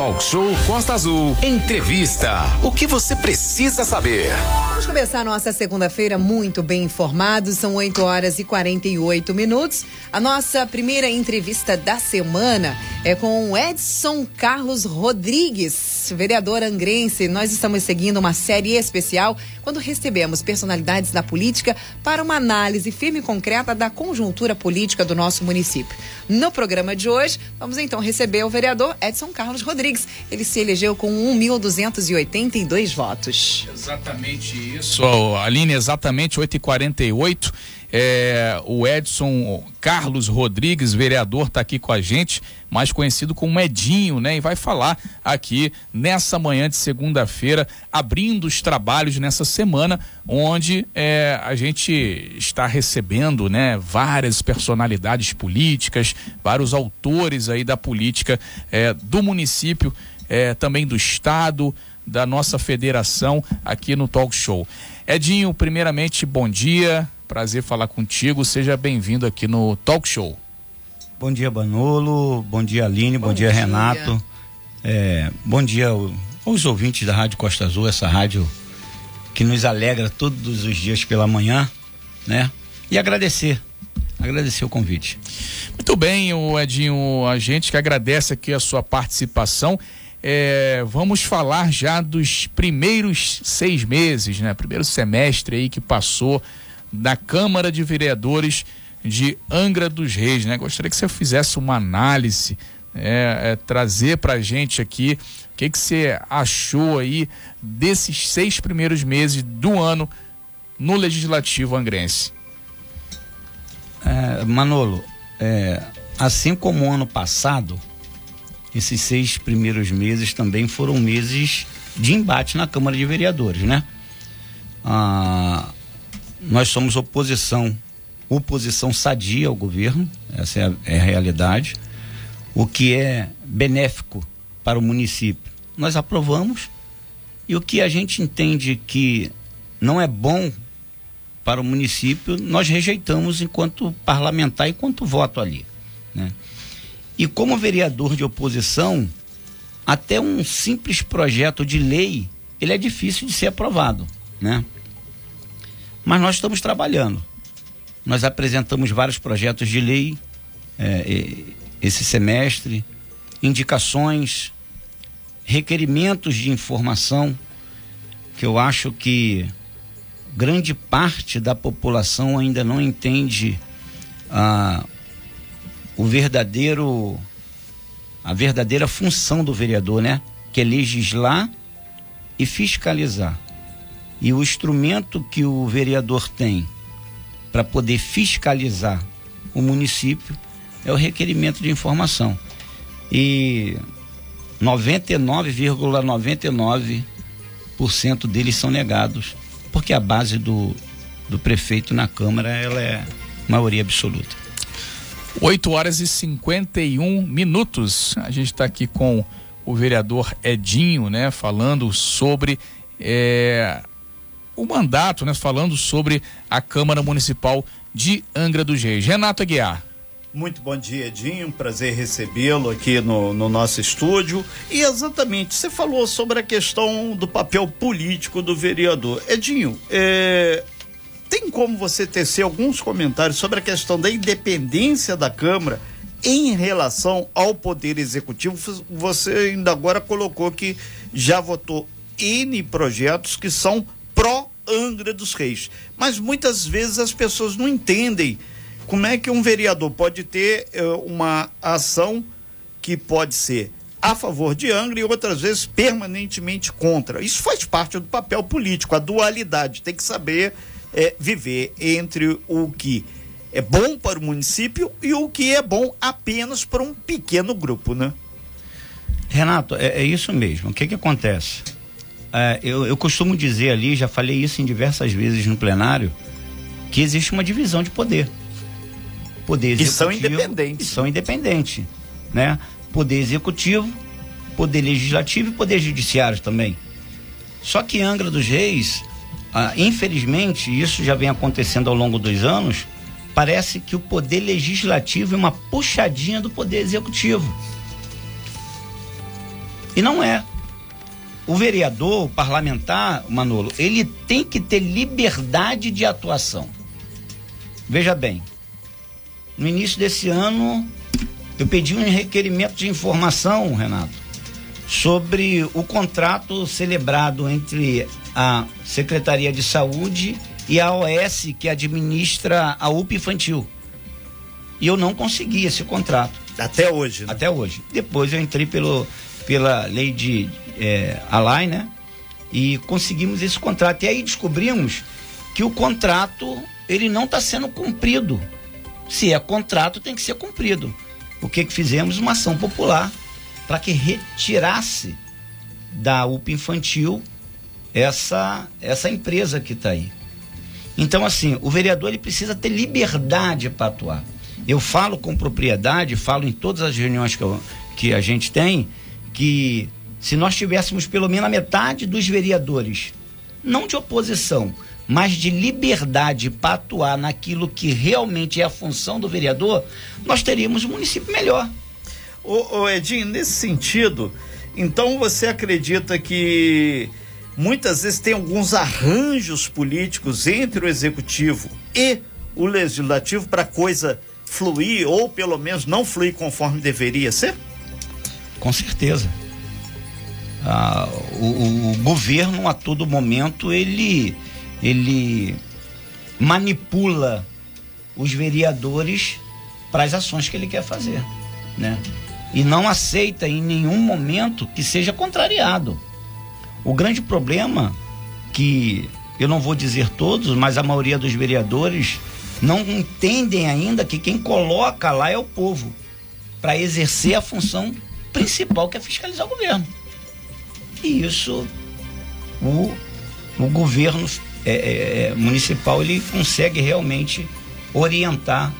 Talk Show Costa Azul. Entrevista. O que você precisa saber? Vamos começar nossa segunda-feira muito bem informados. São 8 horas e 48 minutos. A nossa primeira entrevista da semana é com Edson Carlos Rodrigues, vereador angrense. Nós estamos seguindo uma série especial quando recebemos personalidades da política para uma análise firme e concreta da conjuntura política do nosso município. No programa de hoje, vamos então receber o vereador Edson Carlos Rodrigues. Ele se elegeu com 1.282 votos. Exatamente isso, Aline, exatamente 8h48. É, o Edson Carlos Rodrigues, vereador, está aqui com a gente, mais conhecido como Edinho, né? E vai falar aqui nessa manhã de segunda-feira, abrindo os trabalhos nessa semana, onde é, a gente está recebendo, né, várias personalidades políticas, vários autores aí da política é, do município, é, também do estado, da nossa federação aqui no Talk Show. Edinho, primeiramente, bom dia. Prazer falar contigo. Seja bem-vindo aqui no Talk Show. Bom dia, Banolo. Bom dia, Aline. Bom, bom dia, dia, Renato. É, bom dia aos ouvintes da Rádio Costa Azul, essa rádio que nos alegra todos os dias pela manhã, né? E agradecer, agradecer o convite. Muito bem, o Edinho, a gente que agradece aqui a sua participação. É, vamos falar já dos primeiros seis meses, né? Primeiro semestre aí que passou da Câmara de Vereadores de Angra dos Reis, né? Gostaria que você fizesse uma análise, é, é, trazer para a gente aqui o que, que você achou aí desses seis primeiros meses do ano no Legislativo Angrense. É, Manolo, é, assim como o ano passado, esses seis primeiros meses também foram meses de embate na Câmara de Vereadores, né? Ah, nós somos oposição, oposição sadia ao governo, essa é a, é a realidade. O que é benéfico para o município, nós aprovamos. E o que a gente entende que não é bom para o município, nós rejeitamos enquanto parlamentar, enquanto voto ali. Né? E como vereador de oposição, até um simples projeto de lei, ele é difícil de ser aprovado, né? Mas nós estamos trabalhando. Nós apresentamos vários projetos de lei é, esse semestre, indicações, requerimentos de informação, que eu acho que grande parte da população ainda não entende ah, o verdadeiro a verdadeira função do vereador, né? Que é legislar e fiscalizar. E o instrumento que o vereador tem para poder fiscalizar o município é o requerimento de informação. E 99,99% ,99 deles são negados, porque a base do, do prefeito na Câmara ela é maioria absoluta. 8 horas e 51 minutos. A gente está aqui com o vereador Edinho, né, falando sobre é, o mandato, né, falando sobre a Câmara Municipal de Angra dos Reis. Renato Aguiar. Muito bom dia, Edinho. Prazer recebê-lo aqui no, no, nosso estúdio. E exatamente, você falou sobre a questão do papel político do vereador. Edinho, é, tem como você tecer alguns comentários sobre a questão da independência da Câmara em relação ao Poder Executivo? Você ainda agora colocou que já votou N projetos que são Angra dos Reis. Mas muitas vezes as pessoas não entendem como é que um vereador pode ter uh, uma ação que pode ser a favor de Angra e outras vezes permanentemente contra. Isso faz parte do papel político, a dualidade. Tem que saber é, viver entre o que é bom para o município e o que é bom apenas para um pequeno grupo, né? Renato, é, é isso mesmo. O que que acontece? É, eu, eu costumo dizer ali, já falei isso em diversas vezes no plenário, que existe uma divisão de poder. Poder executivo. E são independentes. são independentes, né? Poder executivo, poder legislativo e poder judiciário também. Só que Angra dos Reis, ah, infelizmente, isso já vem acontecendo ao longo dos anos, parece que o poder legislativo é uma puxadinha do poder executivo. E não é. O vereador, o parlamentar, Manolo, ele tem que ter liberdade de atuação. Veja bem, no início desse ano, eu pedi um requerimento de informação, Renato, sobre o contrato celebrado entre a Secretaria de Saúde e a OS, que administra a UP infantil. E eu não consegui esse contrato. Até hoje, né? Até hoje. Depois eu entrei pelo, pela lei de é, né? E conseguimos esse contrato. E aí descobrimos que o contrato ele não está sendo cumprido. Se é contrato, tem que ser cumprido. O que que fizemos? Uma ação popular para que retirasse da UP infantil essa essa empresa que está aí. Então assim, o vereador ele precisa ter liberdade para atuar. Eu falo com propriedade, falo em todas as reuniões que, eu, que a gente tem, que se nós tivéssemos pelo menos a metade dos vereadores, não de oposição, mas de liberdade para atuar naquilo que realmente é a função do vereador, nós teríamos um município melhor. Ô, ô Edinho, nesse sentido, então você acredita que muitas vezes tem alguns arranjos políticos entre o executivo e o legislativo para coisa fluir ou pelo menos não fluir conforme deveria ser? Com certeza. Ah, o, o, governo a todo momento ele ele manipula os vereadores para as ações que ele quer fazer, né? E não aceita em nenhum momento que seja contrariado. O grande problema que eu não vou dizer todos, mas a maioria dos vereadores não entendem ainda que quem coloca lá é o povo para exercer a função principal que é fiscalizar o governo. E isso o, o governo é, é, é municipal ele consegue realmente orientar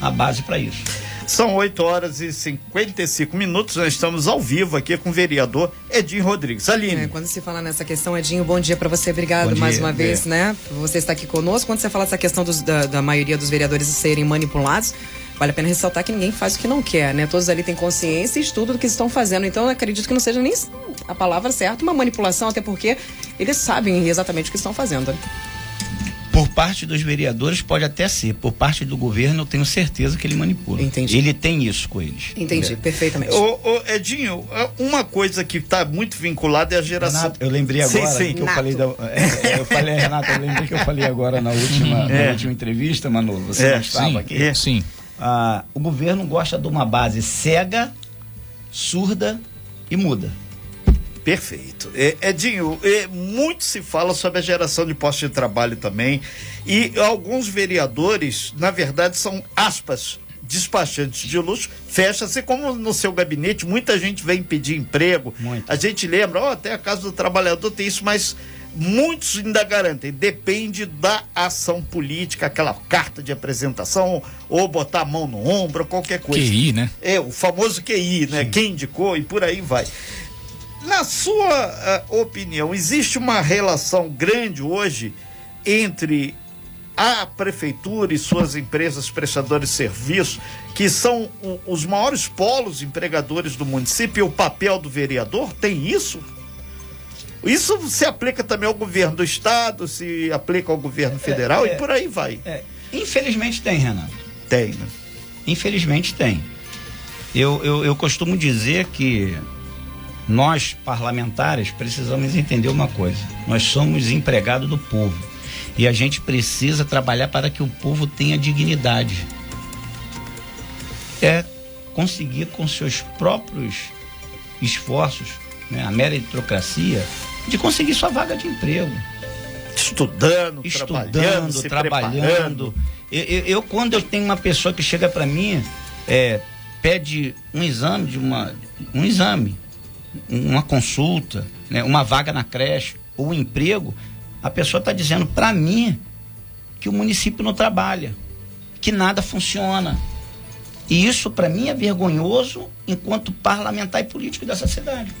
a base para isso. São 8 horas e 55 minutos. Nós estamos ao vivo aqui com o vereador Edinho Rodrigues. Aline. É, quando se fala nessa questão, Edinho, bom dia para você. Obrigado dia, mais uma vez, é. né? Você está aqui conosco. Quando você fala essa questão dos, da, da maioria dos vereadores serem manipulados, vale a pena ressaltar que ninguém faz o que não quer, né? Todos ali têm consciência e estudo do que estão fazendo. Então, eu acredito que não seja nem a palavra certa uma manipulação, até porque eles sabem exatamente o que estão fazendo. Por parte dos vereadores pode até ser, por parte do governo eu tenho certeza que ele manipula. Entendi. Ele tem isso com eles. Entendi, é. perfeitamente. Ô, ô, Edinho, uma coisa que está muito vinculada é a geração. Renato, eu lembrei agora sim, sim. que eu falei da, é, é, eu falei, Renato, eu lembrei que eu falei agora na última, é. na última entrevista, Manolo. Você não estava sim, aqui? É. Sim. Ah, o governo gosta de uma base cega, surda e muda. Perfeito. É, Edinho, é, muito se fala sobre a geração de postos de trabalho também. E alguns vereadores, na verdade, são aspas, despachantes de luxo, fecha-se como no seu gabinete, muita gente vem pedir emprego. Muito. A gente lembra, ó, oh, até a Casa do Trabalhador tem isso, mas muitos ainda garantem, depende da ação política, aquela carta de apresentação, ou botar a mão no ombro, qualquer coisa. QI, né? É, o famoso QI, né? Sim. Quem indicou e por aí vai. Na sua uh, opinião, existe uma relação grande hoje entre a prefeitura e suas empresas prestadoras de serviço, que são os maiores polos empregadores do município, e o papel do vereador? Tem isso? Isso se aplica também ao governo do estado, se aplica ao governo federal é, é, e por aí vai. É. Infelizmente tem, Renato. Tem, né? Infelizmente tem. Eu, eu, eu costumo dizer que nós, parlamentares, precisamos entender uma coisa: nós somos empregados do povo e a gente precisa trabalhar para que o povo tenha dignidade. É conseguir com seus próprios esforços, né, a meritocracia, de conseguir sua vaga de emprego. Estudando, estudando, trabalhando. trabalhando. Eu, eu, eu, quando eu tenho uma pessoa que chega para mim, é, pede um exame de uma, um exame uma consulta, né, uma vaga na creche ou um emprego, a pessoa está dizendo para mim que o município não trabalha, que nada funciona. E isso para mim é vergonhoso enquanto parlamentar e político dessa cidade.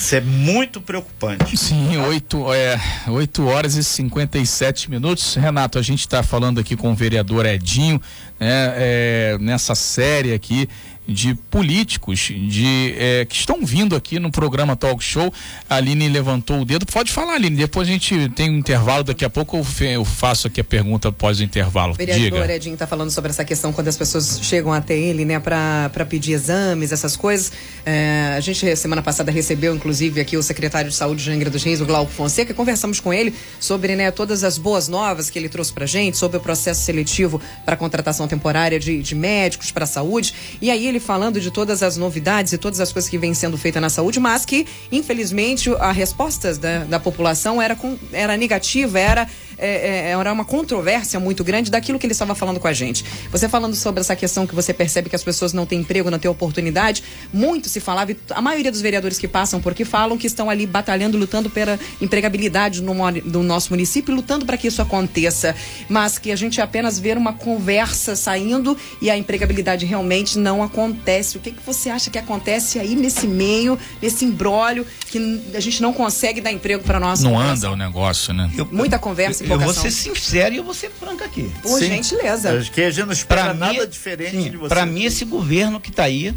Isso é muito preocupante. Sim, 8, é, 8 horas e 57 minutos. Renato, a gente está falando aqui com o vereador Edinho, né, é, nessa série aqui de políticos de é, que estão vindo aqui no programa Talk Show. A Aline levantou o dedo. Pode falar, Aline. Depois a gente tem um intervalo. Daqui a pouco eu, faço aqui a pergunta após o intervalo. O vereador Diga. Edinho está falando sobre essa questão quando as pessoas chegam até ele, né, para pedir exames, essas coisas. É, a gente semana passada recebeu, inclusive, aqui o secretário de Saúde de Angra dos Reis, o Glauco Fonseca. Conversamos com ele sobre, né, todas as boas novas que ele trouxe para gente sobre o processo seletivo para contratação temporária de, de médicos para a saúde. E aí ele falando de todas as novidades e todas as coisas que vêm sendo feitas na saúde, mas que, infelizmente, a resposta da, da população era, com, era negativa, era é, é, era uma controvérsia muito grande daquilo que ele estava falando com a gente. Você falando sobre essa questão que você percebe que as pessoas não têm emprego, não têm oportunidade, muito se falava, e a maioria dos vereadores que passam por aqui falam que estão ali batalhando, lutando pela empregabilidade no, no nosso município, lutando para que isso aconteça, mas que a gente apenas vê uma conversa saindo e a empregabilidade realmente não acontece. O que, que você acha que acontece aí nesse meio, nesse embrólio, que a gente não consegue dar emprego para nós? Não anda o negócio, né? Eu, Muita conversa eu vou ser sincero e eu vou ser franco aqui. Por sim. gentileza. Acho que a gente não espera pra nada mim, diferente sim, de você. Para mim, esse governo que está aí,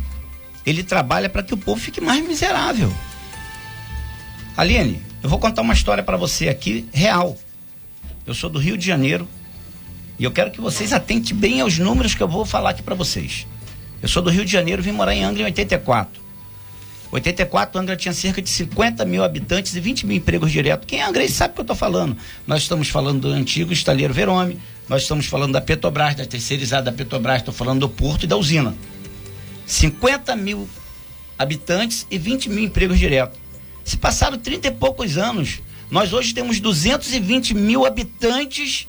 ele trabalha para que o povo fique mais miserável. Aline, eu vou contar uma história para você aqui, real. Eu sou do Rio de Janeiro e eu quero que vocês atentem bem aos números que eu vou falar aqui para vocês. Eu sou do Rio de Janeiro, vim morar em Angra em 84. 84, Angra tinha cerca de 50 mil habitantes e 20 mil empregos diretos. Quem é Angra sabe o que eu estou falando. Nós estamos falando do antigo estaleiro Verome, nós estamos falando da Petrobras, da terceirizada da Petrobras, estou falando do Porto e da usina. 50 mil habitantes e 20 mil empregos diretos. Se passaram 30 e poucos anos, nós hoje temos 220 mil habitantes,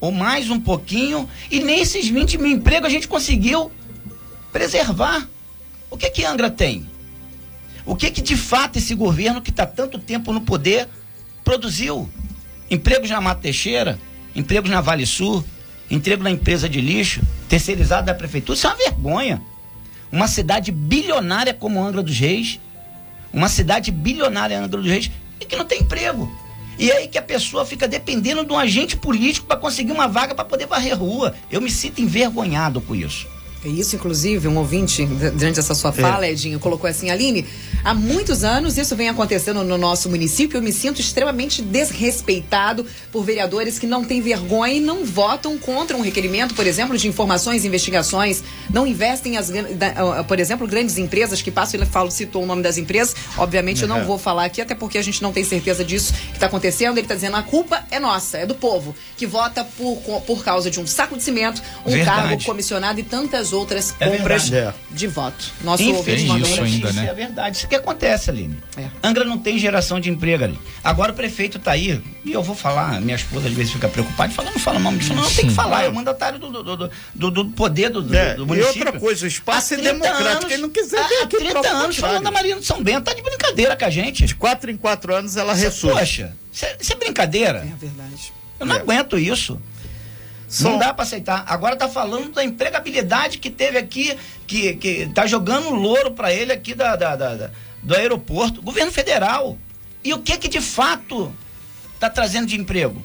ou mais um pouquinho, e nesses 20 mil empregos a gente conseguiu preservar. O que que Angra tem? O que que de fato esse governo que está tanto tempo no poder produziu? Empregos na Mata Teixeira, empregos na Vale Sul, emprego na empresa de lixo, terceirizado da prefeitura, isso é uma vergonha. Uma cidade bilionária como Angra dos Reis, uma cidade bilionária Angra dos Reis, e que não tem emprego. E aí que a pessoa fica dependendo de um agente político para conseguir uma vaga para poder varrer rua. Eu me sinto envergonhado com isso. É isso, inclusive, um ouvinte, durante essa sua fala, é. Edinho, colocou assim, Aline, há muitos anos isso vem acontecendo no nosso município, eu me sinto extremamente desrespeitado por vereadores que não têm vergonha e não votam contra um requerimento, por exemplo, de informações e investigações, não investem, as, por exemplo, grandes empresas que passam, ele fala, citou o nome das empresas, obviamente uhum. eu não vou falar aqui, até porque a gente não tem certeza disso que está acontecendo, ele está dizendo, a culpa é nossa, é do povo, que vota por, por causa de um saco de cimento, um Verdade. cargo comissionado e tantas outras é compras verdade. de voto. Nosso Enfim, isso ainda, né? É verdade. Isso que acontece, Aline. É. Angra não tem geração de emprego ali. Agora o prefeito está aí, e eu vou falar, minha esposa às vezes fica preocupada, falando, não fala nome disso, não, tem que falar, é o mandatário do, do, do, do poder do, é. do, município. E outra coisa, o espaço é democrático, anos, quem não quiser vir aqui, Há 30 anos falando da Marina de São Bento, tá de brincadeira com a gente. De quatro em quatro anos ela ressurge. Poxa, isso é brincadeira. É verdade. Eu não é. aguento isso. Não dá para aceitar. Agora tá falando da empregabilidade que teve aqui, que, que tá jogando louro para ele aqui da, da, da, da, do aeroporto. Governo federal. E o que que de fato tá trazendo de emprego?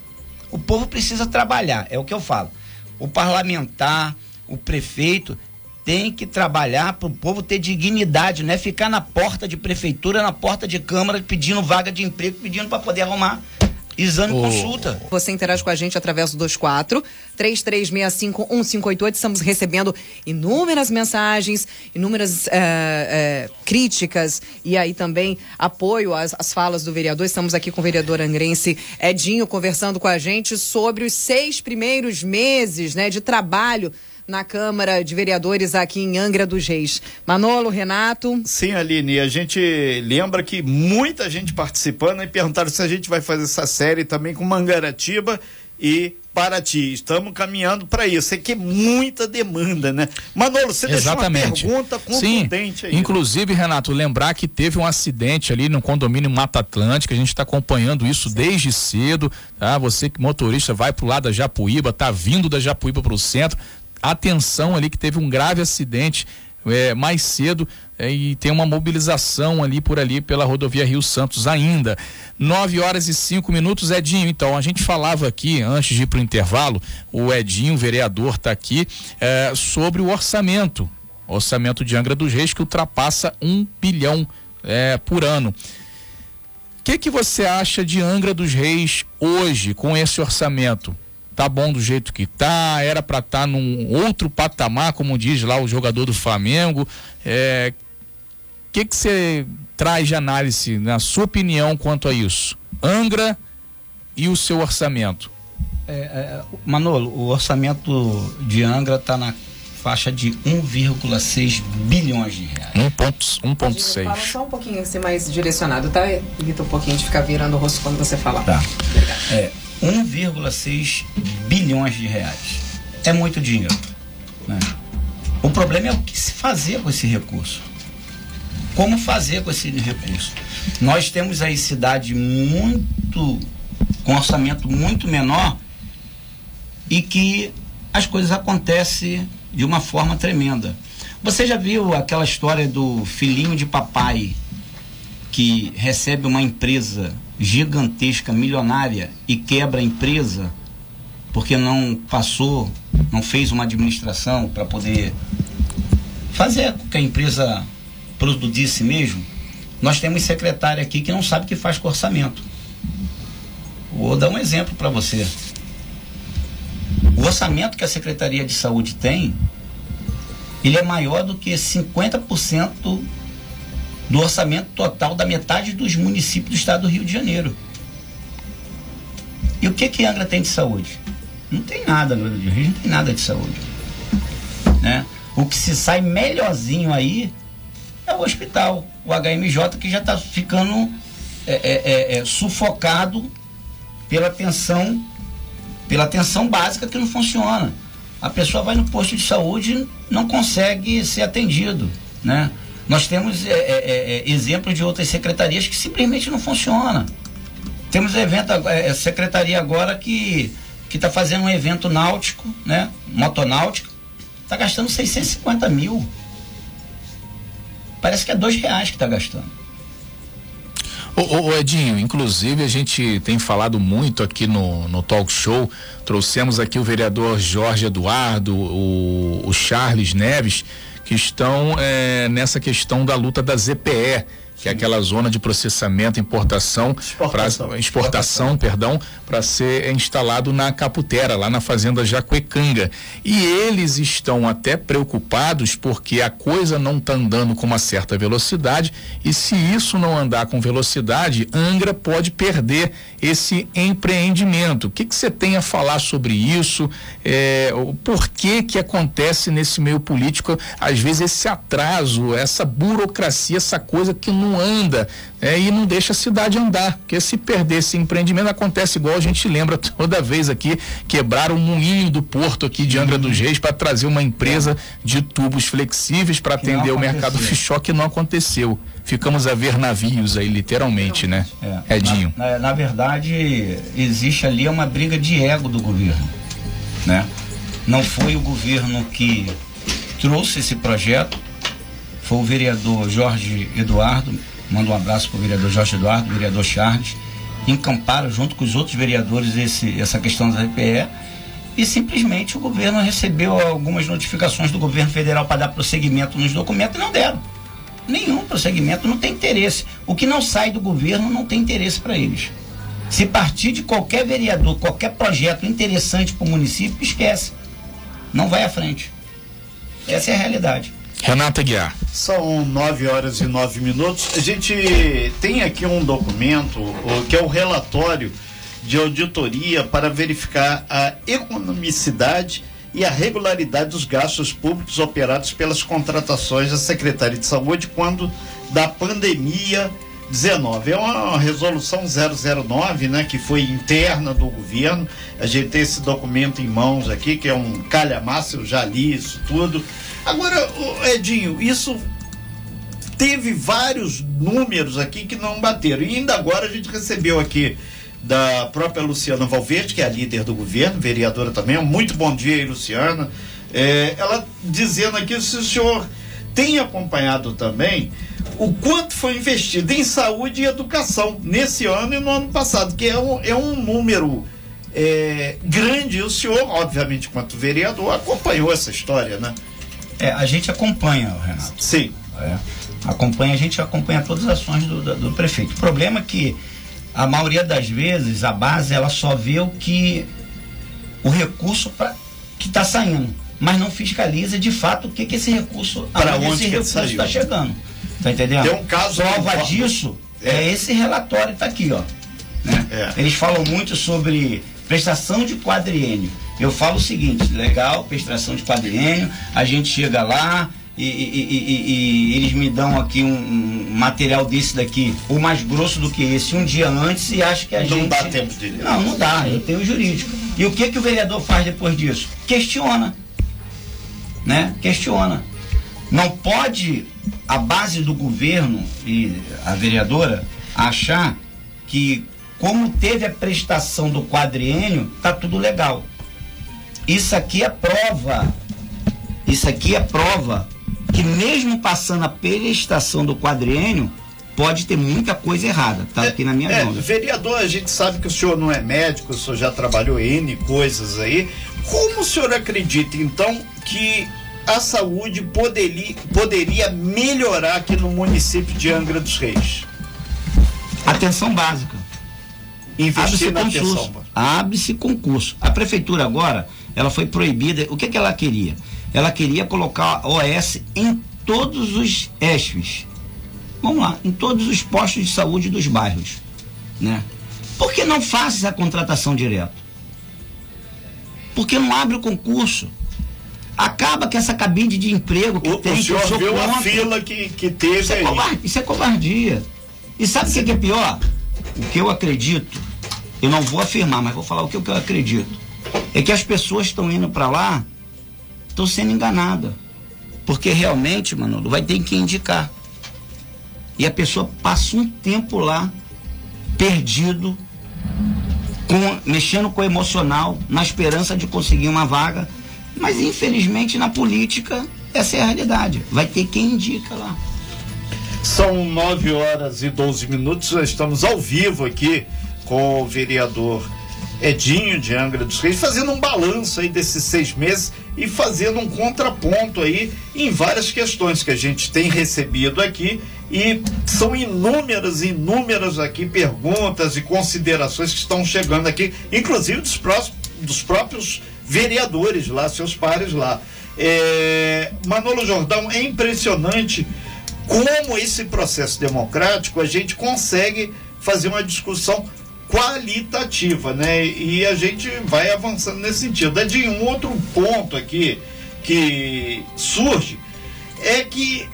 O povo precisa trabalhar, é o que eu falo. O parlamentar, o prefeito tem que trabalhar para o povo ter dignidade, não é ficar na porta de prefeitura, na porta de câmara pedindo vaga de emprego, pedindo para poder arrumar Exame oh. consulta. Você interage com a gente através do 24 3365 1588. Estamos recebendo inúmeras mensagens, inúmeras é, é, críticas e aí também apoio às, às, falas do vereador. Estamos aqui com o vereador angrense Edinho conversando com a gente sobre os seis primeiros meses né, de trabalho na Câmara de Vereadores aqui em Angra dos Reis. Manolo, Renato. Sim, Aline, a gente lembra que muita gente participando e perguntaram se a gente vai fazer essa série também com Mangaratiba e Paraty. Estamos caminhando para isso. É que é muita demanda, né? Manolo, você Exatamente. deixou uma pergunta contundente Sim, aí. Inclusive, Renato, lembrar que teve um acidente ali no condomínio Mata Atlântica. A gente está acompanhando isso Sim. desde cedo. Tá? Você que motorista vai para o lado da Japuíba, tá vindo da Japuíba para o centro, atenção ali que teve um grave acidente é, mais cedo é, e tem uma mobilização ali por ali pela rodovia Rio Santos ainda. 9 horas e 5 minutos, Edinho. Então, a gente falava aqui, antes de ir para o intervalo, o Edinho, o vereador, está aqui, é, sobre o orçamento. orçamento de Angra dos Reis que ultrapassa um bilhão é, por ano. O que, que você acha de Angra dos Reis hoje com esse orçamento? Tá bom do jeito que tá? Era para estar tá num outro patamar, como diz lá o jogador do Flamengo. O é, que que você traz de análise, na sua opinião, quanto a isso? Angra e o seu orçamento? É, é, Manolo, o orçamento de Angra está na faixa de 1,6 bilhões de reais. 1,6. Fala só um pouquinho assim mais direcionado, tá? Evita um pouquinho de ficar virando o rosto quando você fala. Tá. É 1,6 bilhões de reais. É muito dinheiro. Né? O problema é o que se fazer com esse recurso. Como fazer com esse recurso? Nós temos aí cidade muito com orçamento muito menor e que as coisas acontecem de uma forma tremenda. Você já viu aquela história do filhinho de papai que recebe uma empresa gigantesca, milionária e quebra a empresa porque não passou, não fez uma administração para poder fazer com que a empresa produzisse mesmo? Nós temos secretário aqui que não sabe o que faz com orçamento. Vou dar um exemplo para você. O orçamento que a Secretaria de Saúde tem, ele é maior do que 50% do orçamento total da metade dos municípios do estado do Rio de Janeiro. E o que que Angra tem de saúde? Não tem nada, no Rio de Janeiro não tem nada de saúde. Né? O que se sai melhorzinho aí é o hospital, o HMJ, que já está ficando é, é, é, é, sufocado pela atenção pela atenção básica que não funciona. A pessoa vai no posto de saúde não consegue ser atendido, né? Nós temos é, é, é, é exemplos de outras secretarias que simplesmente não funcionam. Temos evento, é, secretaria agora que está fazendo um evento náutico, né? Motonáutico, está gastando 650 mil. Parece que é dois reais que está gastando. Ô, Edinho, inclusive a gente tem falado muito aqui no, no talk show, trouxemos aqui o vereador Jorge Eduardo, o, o Charles Neves, que estão é, nessa questão da luta da ZPE que é aquela zona de processamento, importação, exportação, pra, exportação, perdão, para ser instalado na Caputera, lá na fazenda Jacuecanga. E eles estão até preocupados porque a coisa não está andando com uma certa velocidade e se isso não andar com velocidade, Angra pode perder esse empreendimento. O que você tem a falar sobre isso? É, por que que acontece nesse meio político às vezes esse atraso, essa burocracia, essa coisa que não não anda é, e não deixa a cidade andar. Porque se perder esse empreendimento, acontece igual a gente lembra toda vez aqui, quebrar o moinho do porto aqui de Angra dos Reis para trazer uma empresa de tubos flexíveis para atender o mercado fichó que não aconteceu. Ficamos a ver navios aí, literalmente, né? É. Edinho. Na, na, na verdade, existe ali uma briga de ego do governo, né? Não foi o governo que trouxe esse projeto, foi o vereador Jorge Eduardo, manda um abraço para o vereador Jorge Eduardo, vereador Charles, encamparam junto com os outros vereadores esse, essa questão da RPE e simplesmente o governo recebeu algumas notificações do governo federal para dar prosseguimento nos documentos e não deram. Nenhum prosseguimento, não tem interesse. O que não sai do governo não tem interesse para eles. Se partir de qualquer vereador, qualquer projeto interessante para o município, esquece. Não vai à frente. Essa é a realidade. Renata Guiar. São nove horas e nove minutos. A gente tem aqui um documento que é o relatório de auditoria para verificar a economicidade e a regularidade dos gastos públicos operados pelas contratações da Secretaria de Saúde quando da pandemia 19. É uma resolução 009, né, que foi interna do governo. A gente tem esse documento em mãos aqui, que é um calhamaço, eu já li isso tudo. Agora, Edinho, isso teve vários números aqui que não bateram. E ainda agora a gente recebeu aqui da própria Luciana Valverde, que é a líder do governo, vereadora também. Muito bom dia Luciana. É, ela dizendo aqui se o senhor tem acompanhado também o quanto foi investido em saúde e educação nesse ano e no ano passado, que é um, é um número é, grande. E o senhor, obviamente, quanto vereador, acompanhou essa história, né? É, a gente acompanha, Renato. Sim. É, acompanha, a gente acompanha todas as ações do, do, do prefeito. O problema é que a maioria das vezes a base ela só vê o que o recurso pra, que está saindo, mas não fiscaliza de fato o que, que esse recurso aonde onde esse recurso está chegando. Tá entendendo? Tem um caso Prova disso é. esse relatório que tá aqui, ó. né? É. Eles falam muito sobre prestação de quadriênio. Eu falo o seguinte, legal, prestação de quadriênio, a gente chega lá e, e- e- e- eles me dão aqui um, um material desse daqui, ou mais grosso do que esse, um dia antes e acho que a Não gente... dá tempo de ler. Não, não dá, eu tenho jurídico. E o que que o vereador faz depois disso? Questiona. Né? Questiona. Não pode a base do governo e a vereadora achar que como teve a prestação do quadriênio, tá tudo legal. Isso aqui é prova. Isso aqui é prova que mesmo passando a prestação do quadriênio, pode ter muita coisa errada. Tá aqui na minha É, mão. vereador, a gente sabe que o senhor não é médico, o senhor já trabalhou em N coisas aí. Como o senhor acredita, então, que a saúde poderia, poderia melhorar aqui no município de Angra dos Reis? Atenção básica. Investir Abre-se na atenção. concurso. Abre-se concurso. A prefeitura agora, ela foi proibida. O que, que ela queria? Ela queria colocar a OS em todos os ESFs. Vamos lá, em todos os postos de saúde dos bairros. Né? Por que não faz essa contratação direta? Porque não abre o concurso. Acaba com essa cabide de emprego que O, tem. o que senhor sou viu a contra. fila que, que teve Isso é, aí. covardia, isso é covardia. E sabe o que, que é pior? O que eu acredito, eu não vou afirmar, mas vou falar o que eu acredito. É que as pessoas estão indo para lá, estão sendo enganadas. Porque realmente, Manolo, vai ter que indicar. E a pessoa passa um tempo lá, perdido, com- mexendo com o emocional, na esperança de conseguir uma vaga. Mas infelizmente na política, essa é a realidade. Vai ter quem indica lá. São 9 horas e 12 minutos, nós estamos ao vivo aqui com o vereador Edinho de Angra dos Reis, fazendo um balanço aí desses seis meses e fazendo um contraponto aí em várias questões que a gente tem recebido aqui e são inúmeras, inúmeras aqui perguntas e considerações que estão chegando aqui, inclusive dos, dos próprios vereadores lá, seus pares lá. É, Manolo Jordão, é impressionante como esse processo democrático a gente consegue fazer uma discussão qualitativa, né? E a gente vai avançando nesse sentido. É de um outro ponto aqui que surge é que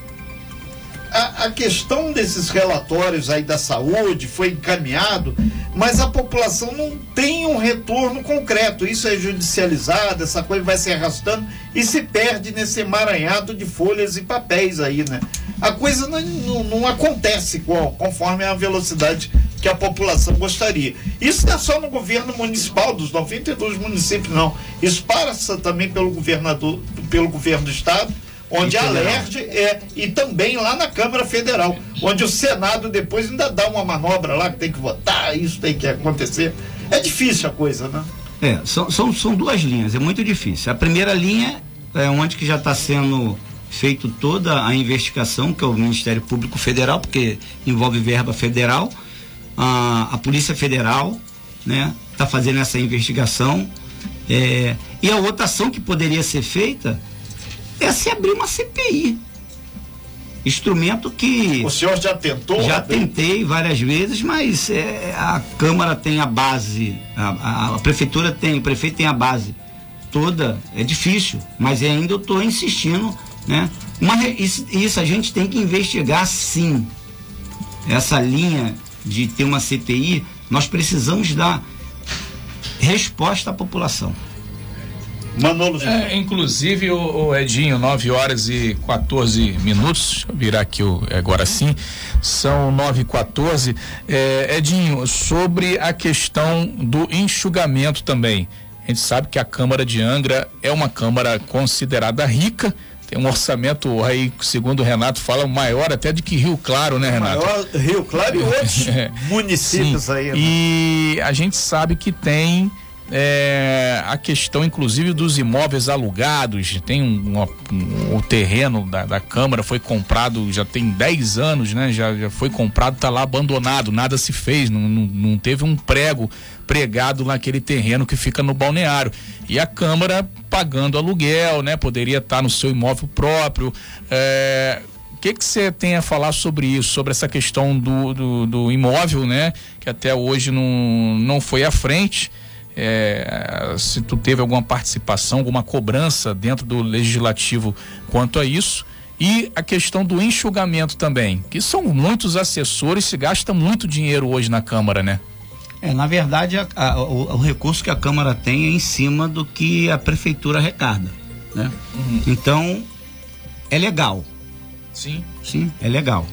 a, a questão desses relatórios aí da saúde foi encaminhado, mas a população não tem um retorno concreto. Isso é judicializado, essa coisa vai se arrastando e se perde nesse emaranhado de folhas e papéis aí, né? A coisa não, não, não acontece conforme a velocidade que a população gostaria. Isso não é só no governo municipal dos 92 municípios, não. Isso passa também pelo governador, pelo governo do estado, onde E a. LERJ é, e também lá na Câmara Federal, onde o Senado depois ainda dá uma manobra lá que tem que votar, isso tem que acontecer. É difícil a coisa, né? É, são, são, são duas linhas, é muito difícil. A primeira linha é onde que já está sendo feito toda a investigação, que é o Ministério Público Federal, porque envolve verba federal. A, a Polícia Federal né, está fazendo essa investigação. É, e a outra ação que poderia ser feita é se abrir uma CPI. Instrumento que. O senhor já tentou? Já abrir? tentei várias vezes, mas é, a Câmara tem a base, a, a- a Prefeitura tem, o prefeito tem a base toda. É difícil, mas ainda eu estou insistindo, né? Uma isso, isso a gente tem que investigar sim. Essa linha de ter uma CPI, nós precisamos dar resposta à população. Manolo. É, inclusive, o, o Edinho, 9 horas e 14 minutos. Deixa eu virar aqui o, agora sim. São 9 e 14. É, Edinho, sobre a questão do enxugamento também. A gente sabe que a Câmara de Angra é uma Câmara considerada rica. Tem um orçamento aí, segundo o Renato, fala maior até de que Rio Claro, né, Renato? Maior Rio Claro e outros É. municípios Sim. aí. né? E a gente sabe que tem é, a questão, inclusive, dos imóveis alugados. Tem um, um, um o terreno da, da, Câmara foi comprado já tem 10 anos, né? Já, já foi comprado, está lá abandonado, nada se fez, não, não, não, teve um prego pregado naquele terreno que fica no balneário. E a Câmara pagando aluguel, né? Poderia estar tá no seu imóvel próprio. É, que que você tem a falar sobre isso, sobre essa questão do, do, do imóvel, né? Que até hoje não, não foi à frente é, se tu teve alguma participação, alguma cobrança dentro do legislativo quanto a isso. E a questão do enxugamento também, que são muitos assessores, se gasta muito dinheiro hoje na Câmara, né? É, na verdade, a, a, o, o, recurso que a Câmara tem é em cima do que a Prefeitura arrecada, né? Uhum. Então, é legal. Sim. Sim, é legal.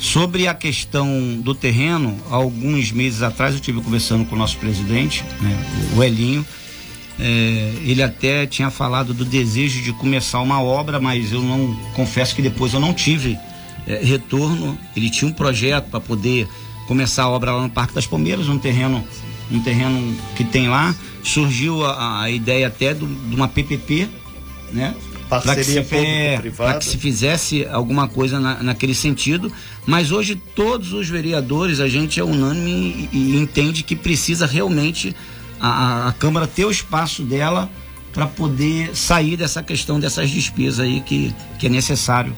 Sobre a questão do terreno, alguns meses atrás eu tive conversando com o nosso presidente, né, o Elinho. É, ele até tinha falado do desejo de começar uma obra, mas eu não confesso que depois eu não tive é, retorno. Ele tinha um projeto para poder começar a obra lá no Parque das Palmeiras, um terreno, um terreno que tem lá. Surgiu a, a ideia até de uma PPP, né? Parceria Para que se fizesse alguma coisa na, naquele sentido. Mas hoje todos os vereadores, a gente é unânime e, e entende que precisa realmente a, a Câmara ter o espaço dela para poder sair dessa questão dessas despesas aí que, que é necessário.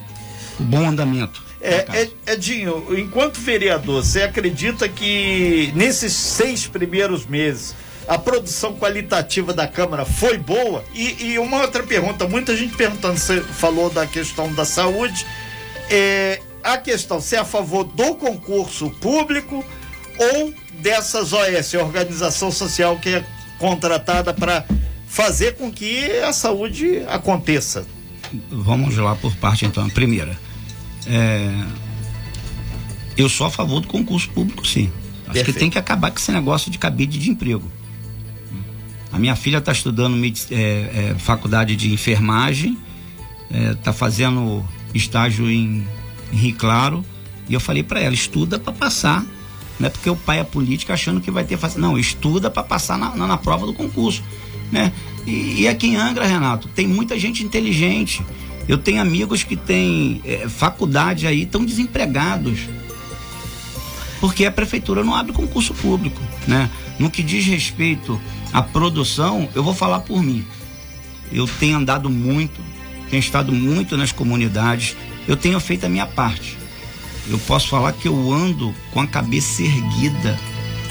O bom andamento. É, é, Edinho, enquanto vereador, você acredita que nesses seis primeiros meses a produção qualitativa da Câmara foi boa? E, e, uma outra pergunta, muita gente perguntando, você falou da questão da saúde, é, a questão, se é a favor do concurso público ou dessas OS, organização social que é contratada para fazer com que a saúde aconteça? Vamos lá por parte então. Primeira, é, eu sou a favor do concurso público, sim. Acho Perfeito. que tem que acabar com esse negócio de cabide de emprego. A minha filha está estudando é, é, faculdade de enfermagem, está é, fazendo estágio em, em Rio Claro, e eu falei para ela: estuda para passar. Não é porque o pai é político achando que vai ter. Não, estuda para passar na, na, na, prova do concurso. Né? E, e, aqui em Angra, Renato, tem muita gente inteligente. Eu tenho amigos que têm é, faculdade aí, estão desempregados. Porque a prefeitura não abre concurso público. Né? No que diz respeito à produção, eu vou falar por mim. Eu tenho andado muito, tenho estado muito nas comunidades, eu tenho feito a minha parte. Eu posso falar que eu ando com a cabeça erguida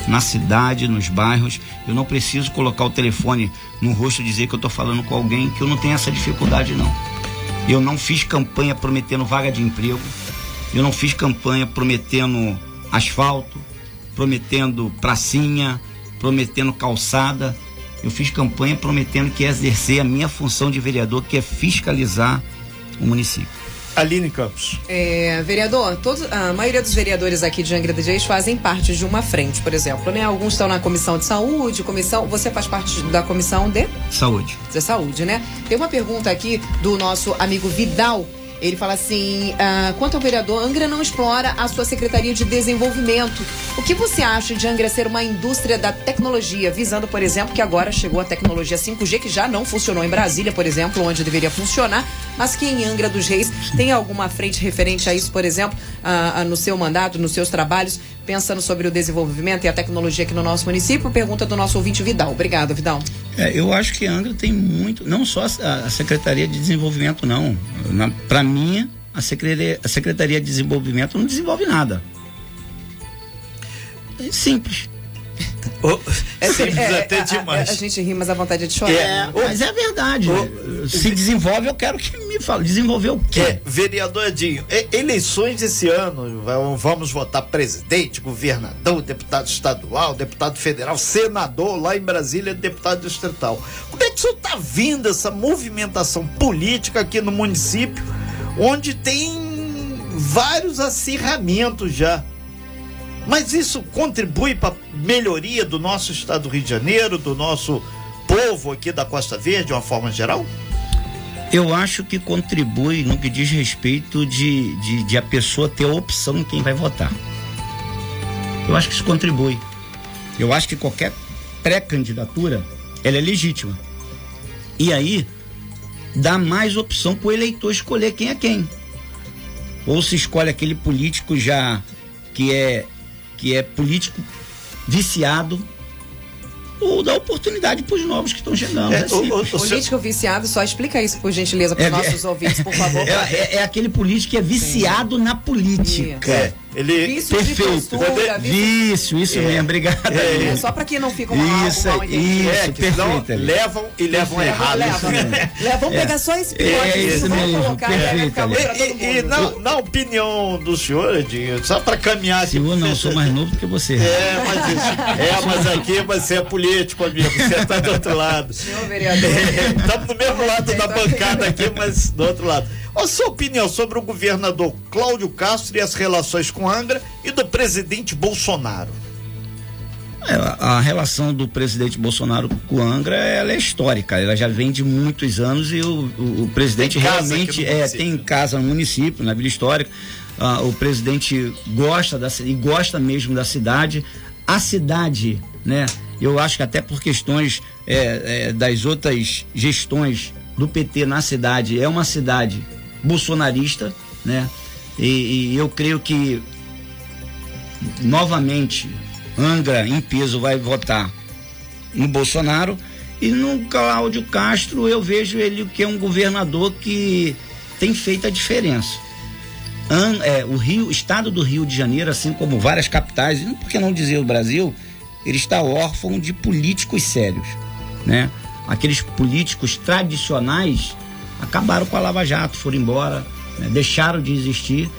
na cidade, nos bairros. Eu não preciso colocar o telefone no rosto e dizer que eu estou falando com alguém, que eu não tenho essa dificuldade, não. Eu não fiz campanha prometendo vaga de emprego. Eu não fiz campanha prometendo asfalto, prometendo pracinha, prometendo calçada. Eu fiz campanha prometendo que ia exercer a minha função de vereador, que é fiscalizar o município. Aline Campos. É, vereador, todos, a maioria dos vereadores aqui de Angra dos Reis fazem parte de uma frente, por exemplo, né? Alguns estão na comissão de saúde, comissão. Você faz parte da comissão de saúde. De saúde, né? Tem uma pergunta aqui do nosso amigo Vidal. Ele fala assim: ah, quanto ao vereador, Angra não explora a sua Secretaria de Desenvolvimento. O que você acha de Angra ser uma indústria da tecnologia, visando, por exemplo, que agora chegou a tecnologia 5G, que já não funcionou em Brasília, por exemplo, onde deveria funcionar, mas que em Angra dos Reis tem alguma frente referente a isso, por exemplo, ah, ah, no seu mandato, nos seus trabalhos, pensando sobre o desenvolvimento e a tecnologia aqui no nosso município? Pergunta do nosso ouvinte Vidal. Obrigado, Vidal. É, eu acho que Angra tem muito, não só a, Secretaria de Desenvolvimento, não. Para mim, a Secretaria, a Secretaria de Desenvolvimento não desenvolve nada. É simples. Oh, é, Simples é, até é, demais. A, a, a, gente ri, mas a vontade é de chorar. É, oh, mas é verdade. Oh, Se desenvolve, eu quero que me fale. Desenvolveu o quê? É, vereador Edinho, eleições esse ano, vamos votar presidente, governador, deputado estadual, deputado federal, senador, lá em Brasília, deputado distrital. Como é que o senhor está vendo essa movimentação política aqui no município, onde tem vários acirramentos já? Mas isso contribui para melhoria do nosso estado do Rio de Janeiro, do nosso povo aqui da Costa Verde, de uma forma geral? Eu acho que contribui no que diz respeito de, de, de a pessoa ter a opção em quem vai votar. Eu acho que isso contribui. Eu acho que qualquer pré-candidatura ela é legítima. E aí dá mais opção para o eleitor escolher quem é quem. Ou se escolhe aquele político já que é que é político viciado, ou dá oportunidade para os novos que estão chegando. É, é o, o, o político viciado, só explica isso por gentileza para os é, nossos é, ouvintes, por favor. É, é, é, aquele político que é viciado Sim. na política. É. Ele vício perfeito. Postura, vício, isso é. mesmo, obrigado. É, é, só para que não fique uma isso, mal Isso, é, perfeito. Levam e levam errado. Levam, levam pegar só esse pilote. É, isso mesmo, colocar, perfeito. E, e na, na, opinião do senhor, Edinho, só para caminhar aqui. Senhor, não, sou mais novo do que você. É, mas, isso, é, mas aqui você é político, amigo. Você está do outro lado. Senhor vereador. Estamos do mesmo lado da bancada aqui, mas do outro lado. A sua opinião sobre o governador Cláudio Castro e as relações com Angra e do presidente Bolsonaro? É, a relação do presidente Bolsonaro com Angra ela é histórica, ela já vem de muitos anos e o, o, o presidente realmente é, tem casa no município, na Vila Histórica. Ah, o presidente gosta da, e gosta mesmo da cidade. A cidade, né? Eu acho que até por questões é, é, das outras gestões do PT na cidade, é uma cidade bolsonarista, né? E, e eu creio que novamente Angra em peso vai votar no Bolsonaro e no Cláudio Castro eu vejo ele que é um governador que tem feito a diferença. An, é, o Rio, estado do Rio de Janeiro, assim como várias capitais, e por que não dizer o Brasil, ele está órfão de políticos sérios, né? Aqueles políticos tradicionais acabaram com a Lava Jato, foram embora, né? deixaram de existir.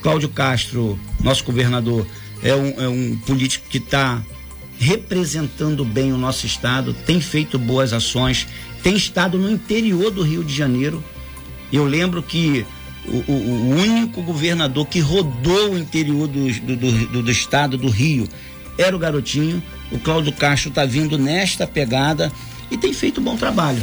Cláudio Castro, nosso governador, é um, é um político que está representando bem o nosso estado, tem feito boas ações, tem estado no interior do Rio de Janeiro. Eu lembro que o, o, único governador que rodou o interior do, do, do, do estado do Rio era o garotinho. O Cláudio Castro está vindo nesta pegada e tem feito um bom trabalho.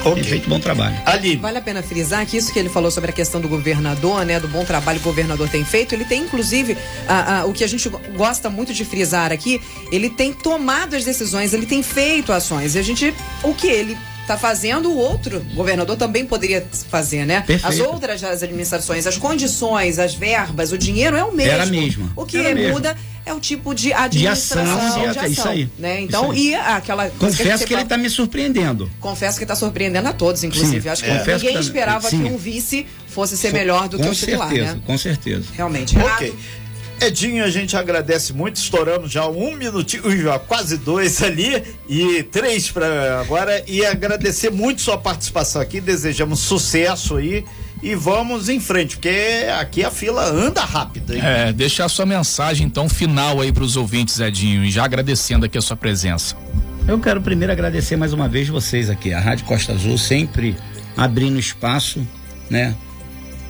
Okay. Tem feito bom trabalho. Ali. Vale a pena frisar que isso que ele falou sobre a questão do governador, né? Do bom trabalho que o governador tem feito, ele tem inclusive a, a, o que a gente gosta muito de frisar aqui, ele tem tomado as decisões, ele tem feito ações. E a gente, o que ele está fazendo, o outro governador também poderia fazer, né? Perfeito. As outras as administrações, as condições, as verbas, o dinheiro é o mesmo. Era mesmo. O que Era muda mesmo. É o tipo de administração, de ação. De ação isso aí. Né? Então, isso aí. e aquela. Confesso que, que ele está me surpreendendo. Confesso que está surpreendendo a todos, inclusive. Sim, Acho que é. ninguém tá... esperava Sim. que um vice fosse ser melhor do com que o titular, certeza, né? Com certeza. Realmente. Ok. Edinho, a gente agradece muito, estourando já um minutinho, já quase dois ali, e três para agora, e agradecer muito sua participação aqui, desejamos sucesso aí e vamos em frente, porque aqui a fila anda rápida. Hein? É, deixar sua mensagem então final aí para os ouvintes, Edinho, e já agradecendo aqui a sua presença. Eu quero primeiro agradecer mais uma vez vocês aqui, a Rádio Costa Azul sempre abrindo espaço, né,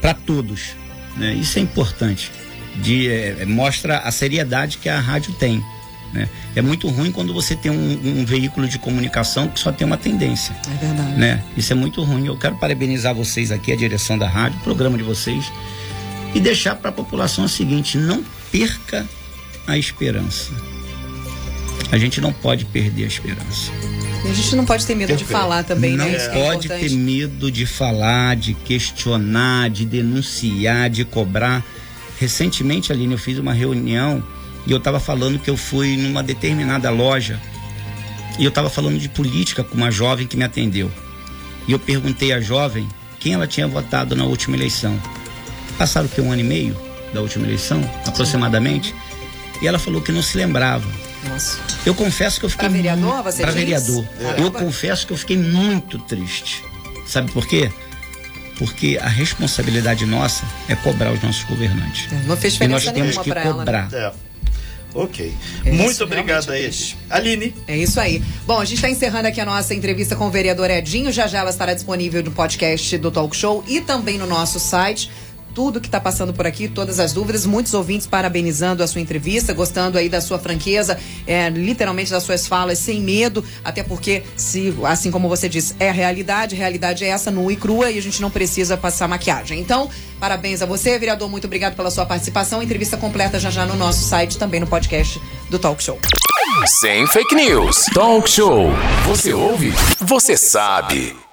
para todos, né? Isso é importante de é, mostra a seriedade que a rádio tem. Né? É muito ruim quando você tem um, um, veículo de comunicação que só tem uma tendência. É verdade. Né? Isso é muito ruim. Eu quero parabenizar vocês aqui, a direção da rádio, o programa de vocês, e deixar para a população o seguinte: não perca a esperança. A gente não pode perder a esperança. E a gente não pode ter medo de falar também, não né? Não é pode é ter medo de falar, de questionar, de denunciar, de cobrar Recentemente, Aline, eu fiz uma reunião e eu estava falando que eu fui numa determinada loja e eu estava falando de política com uma jovem que me atendeu. E eu perguntei à jovem quem ela tinha votado na última eleição. Passaram que um ano e meio da última eleição, aproximadamente, e ela falou que não se lembrava. Nossa. Eu confesso que eu fiquei para vereador, você Para vereador. É. Eu confesso que eu fiquei muito triste. Sabe por quê? porque a responsabilidade nossa é cobrar os nossos governantes. É, não fez diferença e nós temos que cobrar. Ela, né? Ok. É Muito obrigado a eles. Aline. É isso aí. Bom, a gente está encerrando aqui a nossa entrevista com o vereador Edinho. Já já ela estará disponível no podcast do Talk Show e também no nosso site tudo que está passando por aqui, todas as dúvidas. Muitos ouvintes parabenizando a sua entrevista, gostando aí da sua franqueza, é, literalmente das suas falas, sem medo, até porque, se, assim como você disse, é a realidade, a realidade é essa, nua e crua, e a gente não precisa passar maquiagem. Então, parabéns a você, vereador, muito obrigado pela sua participação. Entrevista completa já já no nosso site, também no podcast do Talk Show. Sem fake news. Talk show. Você ouve? Você sabe.